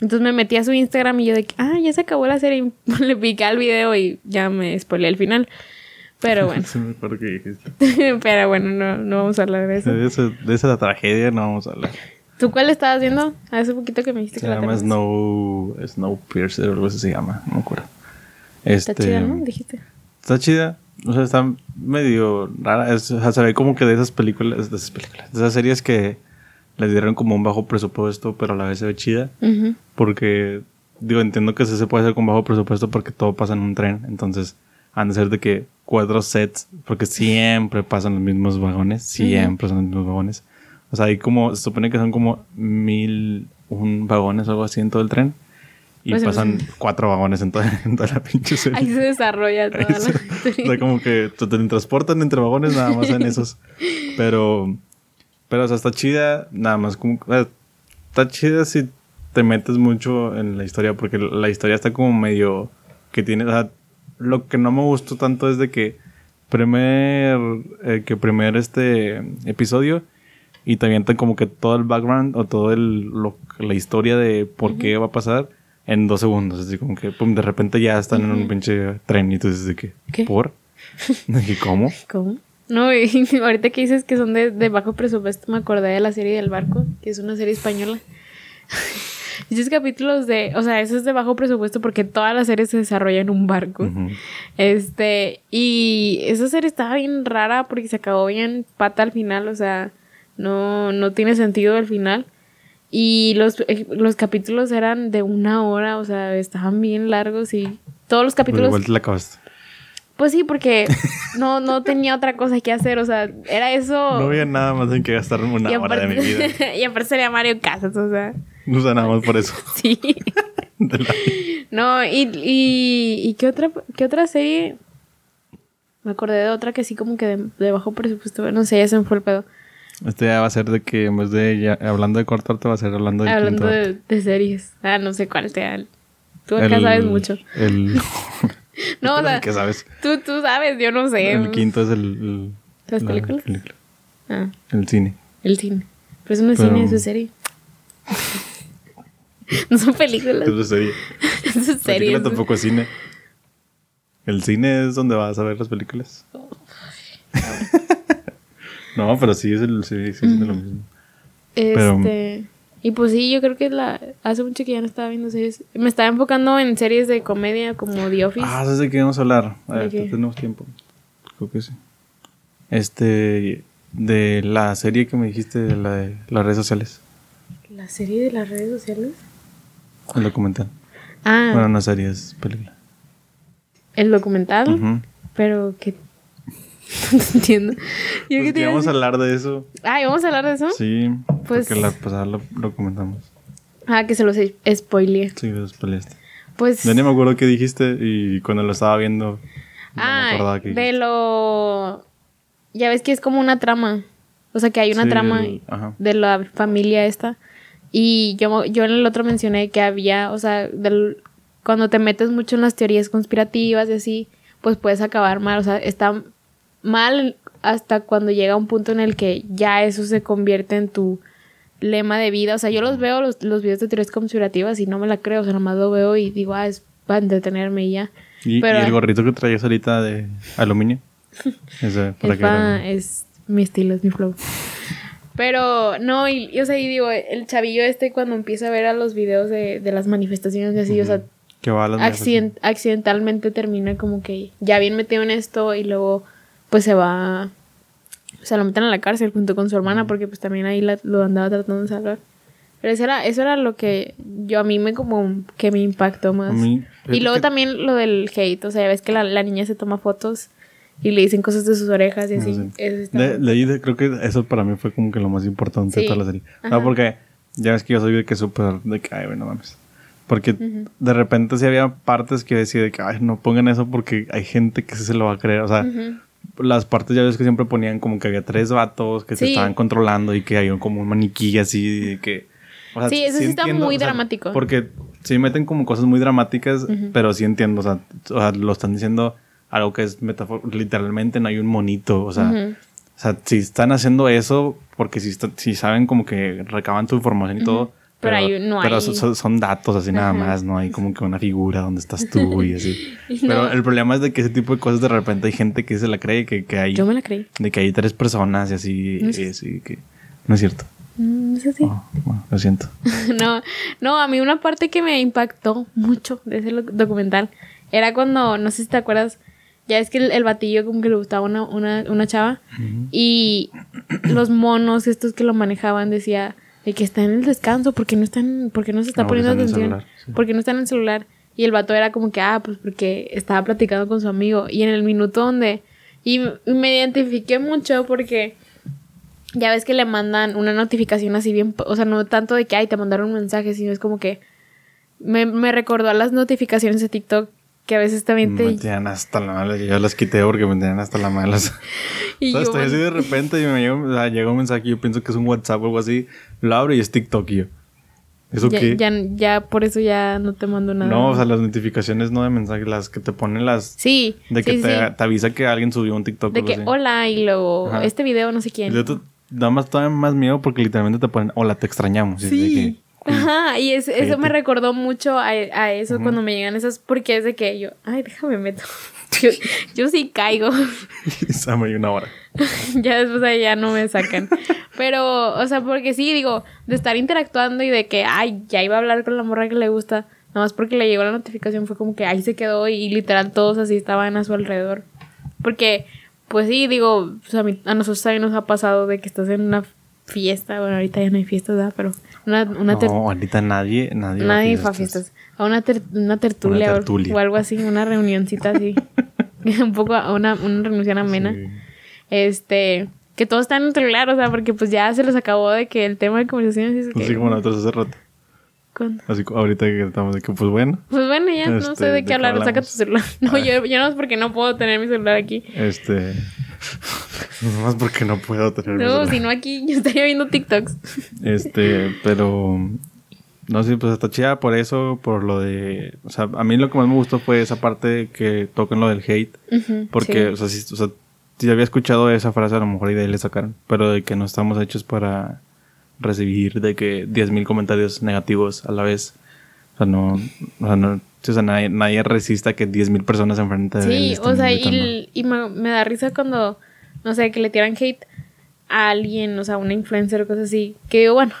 Entonces me metí a su Instagram y yo de que, ah, ya se acabó la serie. Le piqué al video y ya me spoileé el final. Pero bueno, pero bueno, no, no vamos a hablar de eso. De, ese- de esa tragedia no vamos a hablar. ¿Tú cuál estabas viendo? Hace poquito que me dijiste Se que la llama tenías. Snow, Snowpiercer o algo así se llama, no me acuerdo. Este, Está chida, ¿no? Dijiste. Está chida. O sea, está medio rara. Es- o sea, se ve como que de esas películas, de esas películas, de esas series que les dieron como un bajo presupuesto, pero a la vez se ve chida. Ujú. Porque, digo, entiendo que sí se puede hacer con bajo presupuesto porque todo pasa en un tren. Entonces, han de ser de que cuatro sets, porque siempre pasan los mismos vagones, siempre son los mismos vagones. O sea, hay como, se supone que son como mil, un vagones o algo así en todo el tren. Y Pues, pasan cuatro vagones en toda, en toda la pinche serie. Ahí se desarrolla toda la. O sea, como que te transportan entre vagones nada más en esos. Pero, pero, o sea, está chida, nada más como, está chida si te metes mucho en la historia, porque la historia está como medio, que tiene, o sea, lo que no me gustó tanto es de que primer, eh, que primer este episodio, y te avientan como que todo el background o todo el, lo- la historia de por qué va a pasar en dos segundos. Así como que pum, de repente ya están en un pinche tren y tú dices de que, ¿Qué? ¿por? ¿cómo? ¿Cómo? No, y ahorita que dices que son de, de bajo presupuesto, me acordé de la serie del barco, que es una serie española. Esos capítulos de, o sea, eso es de bajo presupuesto porque toda la serie se desarrolla en un barco. Este, y esa serie estaba bien rara porque se acabó bien pata al final, o sea, no, no tiene sentido el final. Y los, eh, los capítulos eran de una hora, o sea, estaban bien largos y todos los Pero capítulos... igual te la acabaste. Pues sí, porque no, no tenía otra cosa que hacer, o sea, era eso. No había nada más en que gastar una hora de mi vida. y aparte sería Mario Casas, o sea, No sé nada más por eso. sí. La- No, y, y, y ¿qué otra, qué otra serie? Me acordé de otra que sí como que de, de bajo presupuesto, no sé, ya se me fue el pedo. Este ya va a ser de que en vez de ya- hablando de cortarte va a ser hablando de Hablando de, de series. Ah, no sé cuál sea. Tú acá sabes mucho. El, No, o sea, ¿Qué sabes? tú, tú sabes, yo no sé. El quinto es el... el- ¿Las la películas? película. Ah, El cine. el cine. Pero eso no es Pero- cine, eso es serie. no son películas. Eso es serie. Eso es serie. película tampoco es cine. El cine es donde vas a ver las películas. no, pero sí es el sí, sí, es lo mismo. Pero- Este. Y pues sí, yo creo que la hace mucho que ya no estaba viendo series. Me estaba enfocando en series de comedia como The Office. Ah, ¿sabes de qué vamos a hablar? A ¿De ver, qué? tenemos tiempo. creo que sí. Este, de la serie que me dijiste, de la de las redes sociales, ¿La serie de las redes sociales? el documental. Ah, Bueno, no serie, es película. el documental. Pero que. No te entiendo. Yo Pues que iba a hablar de eso. Ah, ¿y vamos a hablar de eso? Sí, Pues- porque la pasada lo, lo comentamos. Ah, que se los spoileé. Sí, los peleaste. Pues. Ya ni me acuerdo qué dijiste y cuando lo estaba viendo. no me ah, acordaba qué de lo. Ya ves que es como una trama. O sea, que hay una Sí, trama el- de la familia esta. Y yo, yo en el otro mencioné que había, o sea, del- cuando te metes mucho en las teorías conspirativas y así, pues puedes acabar mal. O sea, está mal hasta cuando llega un punto en el que ya eso se convierte en tu lema de vida. O sea, yo los veo, los, los videos de teorías conspirativas y no me la creo. O sea, nomás lo veo y digo, ah, es para entretenerme y ya. ¿Y, Pero- y el gorrito que traías ahorita de aluminio. Ese, para Es, que pa- era- es mi estilo, es mi flow. Pero no, y, y, o sea, y digo, el chavillo este cuando empieza a ver a los videos de, de las manifestaciones y así, o sea, que va a las accident- accidentalmente termina como que ya bien metido en esto y luego pues se va, o sea, lo meten a la cárcel junto con su hermana porque pues también ahí la- lo andaba tratando de salvar. Pero eso era, eso era lo que yo a mí me como que me impactó más. Mí, y luego que- también lo del hate, o sea, ya ves que la, la niña se toma fotos y le dicen cosas de sus orejas y así. No sé. Eso está- De, de ahí de- creo que eso para mí fue como que lo más importante de Sí. toda la serie. Ajá. No, porque ya ves que yo soy de que súper de que, ay, bueno, mames. Porque de repente sí había partes que decía de que, ay, no pongan eso porque hay gente que sí se lo va a creer. O sea, Ujú. Las partes ya ves que siempre ponían como que había tres vatos que se estaban controlando y que hay un- como un maniquí así que... o sea, Sí, eso sí está muy dramático. Porque sí meten como cosas muy dramáticas, pero sí entiendo, o sea, o sea, lo están diciendo algo que es metáfora, literalmente no hay un monito, o sea, Ujú. o sea, si están haciendo eso, porque si, está- si saben como que recaban tu información y todo, Pero pero, hay- no pero hay- son- datos así nada Ajá. más, no hay como que una figura donde estás tú y así. No. Pero el problema es de que ese tipo de cosas de repente hay gente que se la cree que, que hay Yo me la creí. de que hay tres personas y así, No y así que no es cierto. No. Oh, bueno, lo siento. no, no, a mí una parte que me impactó mucho de ese documental era cuando, no sé si te acuerdas, ya es que el, el batillo como que le gustaba una, una, una chava y los monos estos que lo manejaban decía de que está en el descanso, porque no están, porque no se está No, poniendo atención, celular, sí. porque no está en el celular. Y el vato era como que, ah, pues porque estaba platicando con su amigo. Y en el minuto donde... Y me identifiqué mucho porque ya ves que le mandan una notificación así bien, o sea, no tanto de que, ay, te mandaron un mensaje, sino es como que me, me recordó a las notificaciones de TikTok que a veces también te... Me tenían hasta la mala. Yo las quité porque me tenían hasta la mala. y yo, estoy así de repente y me llega, o sea, llega un mensaje y yo pienso que es un WhatsApp o algo así. Lo abro y es TikTok y yo. ¿Eso ya, qué? ya, ya por eso ya no te mando nada. no, o sea, las notificaciones no de mensajes, las que te ponen las... Sí, De que sí, te, sí. te avisa que alguien subió un TikTok. De que, así. hola, y luego, Ajá. este video no sé Y quién. luego te- da más todavía más miedo porque literalmente te ponen, hola, te extrañamos. Y Sí. Ajá, y es- eso me recordó mucho a, a eso cuando me llegan esas, porque es de que yo, ay, déjame meto. Yo, yo sí caigo. dio una hora. ya después ahí ya no me sacan. Pero, o sea, porque sí, digo, de estar interactuando y de que, ay, ya iba a hablar con la morra que le gusta, nada más porque le llegó la notificación, fue como que ahí se quedó y, literal todos así estaban a su alrededor. Porque, pues sí, digo, pues a, mí- a nosotros también nos ha pasado de que estás en una fiesta, bueno, ahorita ya no hay fiestas, ¿verdad? Pero una, una ter- No, ahorita nadie, nadie, Nadie fue a fiestas. A una, ter- una tertulia, Una o- tertulia. O, algo así, una reunioncita así. un poco a una, una reunión amena. Sí. Este, que todos están en el celular, o sea, porque pues ya se les acabó de que el tema de conversación es Así que... como nosotros hace rato. ¿Cuándo? Así ahorita que estamos de que, pues bueno, Pues bueno, ya no Este, sé de ¿de qué hablar, saca tu celular. No, Ah. yo, yo no es porque no puedo tener mi celular aquí. este. Nomás porque no puedo tener. No, si no aquí yo estaría viendo TikToks. Este, pero. No sé, pues está chida por eso, por lo de. O sea, a mí lo que más me gustó fue esa parte que tocan lo del hate. Porque, sí. o sea, sí, o sea, sí había escuchado esa frase, a lo mejor y de ahí le sacaron. Pero de que no estamos hechos para recibir de que 10.000 comentarios negativos a la vez. O sea, no. O sea, no sí, o sea, nadie, nadie resista que 10.000 personas enfrente de él. Sí, o sea, y, y me, me da risa cuando, no sé, que le tiran hate a alguien, o sea, una influencer o cosas así, que digo, bueno,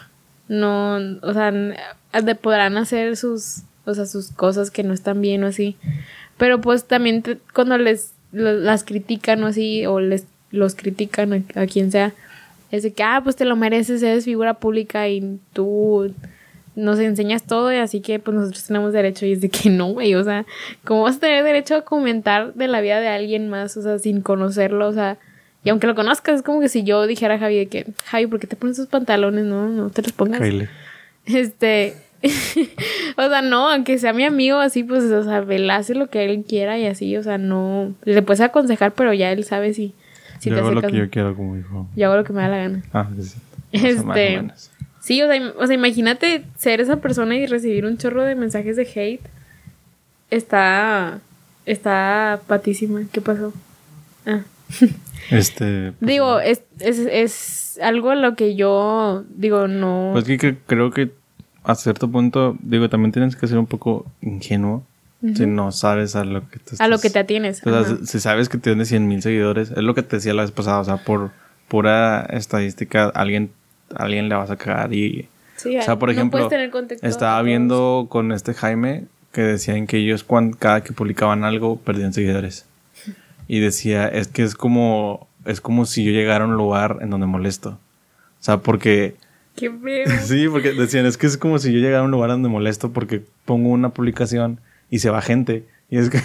no, o sea, n- de- podrán hacer sus, o sea, sus cosas que no están bien o así, pero pues también te- cuando les lo- las critican o así, o les los critican a, a quien sea, es de que, ah, pues te lo mereces, eres figura pública y tú nos enseñas todo y así que pues nosotros tenemos derecho y es de que no, güey, o sea, ¿cómo vas a tener derecho a comentar de la vida de alguien más, o sea, sin conocerlo, o sea, y aunque lo conozcas, es como que si yo dijera a Javi de que, Javi, ¿por qué te pones esos pantalones? No, no te los pongas. Kyle. Este, o sea, no, aunque sea mi amigo así, pues, o sea, él hace lo que él quiera y así, o sea, no, le puedes aconsejar, pero ya él sabe si, si yo te hago lo caso. que yo quiero, como dijo. Yo hago lo que me da la gana. Ah, sí, Este. Sí, o sea, o sea, imagínate ser esa persona y recibir un chorro de mensajes de hate. Está, está patísima. ¿Qué pasó? Ah. Este. pues, Digo, es, es, es algo a lo que yo digo, no. Pues que, que creo que a cierto punto, digo, también tienes que ser un poco ingenuo si no sabes a lo que te a lo que te atienes. O sea, si sabes que tienes 100 mil seguidores, es lo que te decía la vez pasada, o sea, por pura estadística, alguien, alguien le vas a cagar y... Sí, O sea, por no ejemplo, puedes tener contexto estaba viendo con este Jaime que decían que ellos cuando, cada que publicaban algo perdían seguidores. Y decía, es que es como, es como si yo llegara a un lugar en donde molesto. O sea, porque... Qué feo. Sí, porque decían, es que es como si yo llegara a un lugar donde molesto porque pongo una publicación y se va gente. Y es que,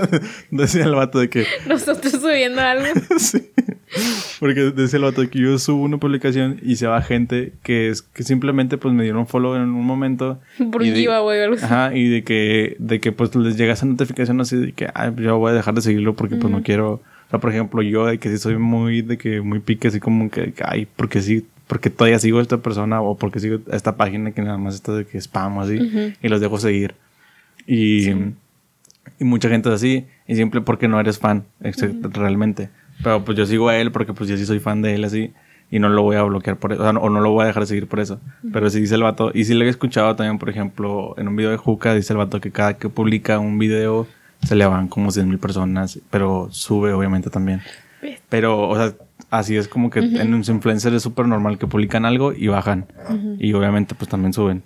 decía el vato de que, Nosotros subiendo algo. sí, porque decía el vato que yo subo una publicación y se va gente que es que simplemente pues me dieron follow en un momento. Por giveaway algo así. Ajá, y de que, de que pues les llega esa notificación así de que, pues, yo voy a dejar de seguirlo porque pues no quiero, o sea, por ejemplo, yo de que sí soy muy, de que muy pique, así como que, ay, porque sí, porque todavía sigo a esta persona o porque sigo a esta página que nada más está de que spam así y los dejo seguir. Y, y mucha gente es así y siempre porque no eres fan, ex- realmente. Pero pues yo sigo a él porque pues yo sí soy fan de él así y no lo voy a bloquear por eso, o, sea, no- o no lo voy a dejar de seguir por eso. Pero sí dice el vato, y sí le he escuchado también, por ejemplo, en un video de Juca, dice el vato que cada que publica un video se le van como 100 mil personas, pero sube obviamente también. Pero, o sea, así es como que en los influencers es súper normal que publican algo y bajan. Y obviamente pues también suben.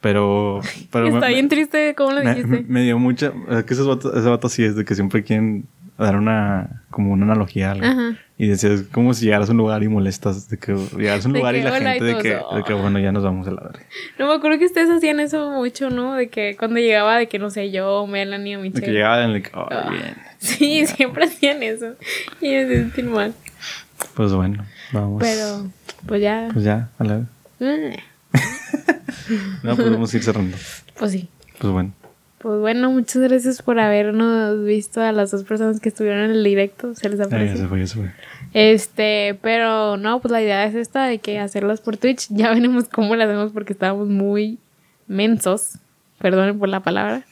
Pero... pero Está me- bien triste, ¿cómo lo dijiste? me dio mucha. Es que esos vatos, ese vato sí es de que siempre quieren dar una. Como una analogía a algo. Ajá. Y decía, es como si llegaras a un lugar y molestas. De que llegaras a un De lugar y la gente y de todos, que, de que, "Oh". bueno, ya nos vamos a la verga. No me acuerdo que ustedes hacían eso mucho, ¿no? De que cuando llegaba, de que no sé, yo, Melanie o De Michelle. que llegaban y de que, oh, bien. Sí, siempre hacían eso. Y me sentí mal. Pues bueno, vamos. Pero, pues ya. Pues ya, a la vez. No, pues vamos a ir cerrando. Pues sí. Pues bueno. Pues bueno, muchas gracias por habernos visto a las dos personas que estuvieron en el directo. Se les Ya, ya aprecia. se fue, ya se fue. Este, pero no, pues la idea es esta de que hacerlas por Twitch. Ya veremos cómo las hacemos porque estábamos muy mensos. Perdonen por la palabra.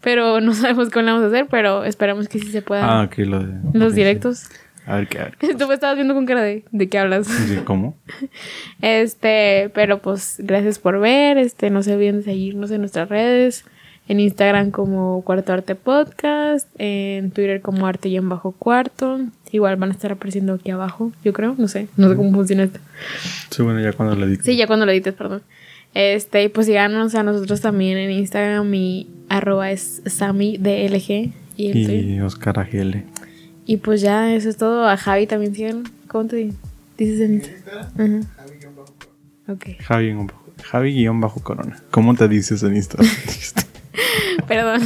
Pero no sabemos cómo la vamos a hacer, pero esperamos que sí se puedan Ah, ok, lo de. los sí. directos. A ver qué, a ver. qué Tú me estabas viendo con cara de, ¿de qué hablas? Sí, ¿Cómo? Este, pero pues gracias por ver. Este, no se olviden de seguirnos en nuestras redes. En Instagram como Cuarto Arte Podcast. En Twitter como Arte y en Bajo Cuarto. Igual van a estar apareciendo aquí abajo, yo creo. No sé, no sé cómo funciona esto. Sí, bueno, ya cuando le dije. Sí, ya cuando lo edites, perdón. Este, y pues síganos a nosotros también en Instagram. Mi arroba es SamiDLG. Y. Y Oscar AGL. y pues ya, eso es todo. A Javi también síganlo. ¿Cómo te dices en Instagram? Ajá. Ok. Javi guion bajo- Javi guion bajo corona. ¿Cómo te dices en Instagram? Perdón.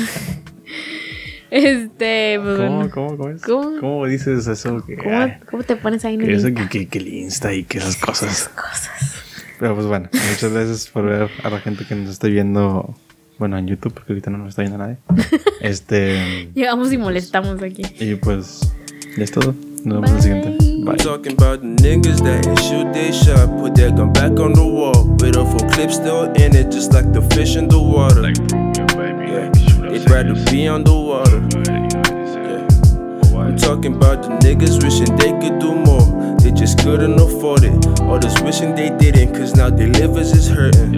Este, pues ¿Cómo, bueno. cómo, cómo es? ¿Cómo? ¿Cómo dices eso? Que, ¿Cómo, ay, cómo te pones ahí en el eso, Insta? que, que, que el Insta y que esas cosas. cosas? Pero pues bueno, muchas gracias por ver a la gente que nos está viendo. Bueno, en YouTube, porque ahorita no nos está viendo nadie. Este. Llegamos y molestamos aquí. Y pues, ya es todo. Nos vemos en el siguiente. Bye. Bye. Talking about the niggas that shoot they shot. Put that gun back on the wall. With a full clip still in it, just like the fish in the water. They'd rather be underwater. Yeah. I'm talking about the niggas wishing they could do more. They just couldn't afford it. All this wishing they didn't, cause now their livers is hurting.